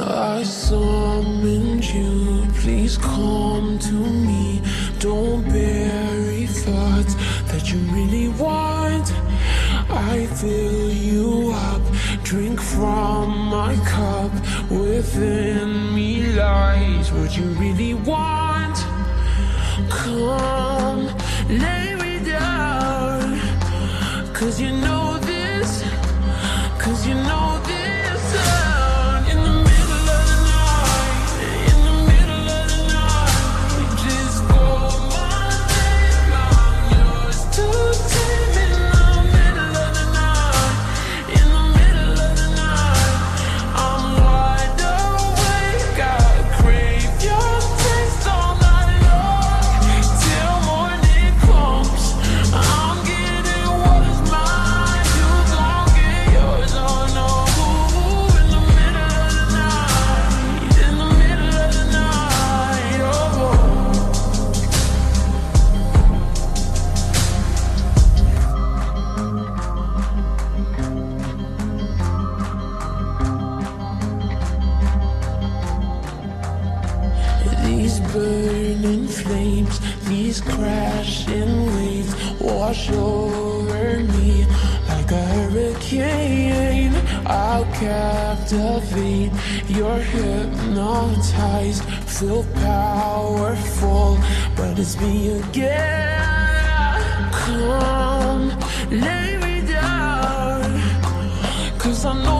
I summoned you, please come to me. Don't bury thoughts that you really want. I fill you up, drink from my cup. Within me lies what you really want. Come, Cause you know These burning flames, these crashing waves wash over me like a hurricane. I'll captivate, you're hypnotized, feel powerful, but it's me again. Come, lay me down, cause I know.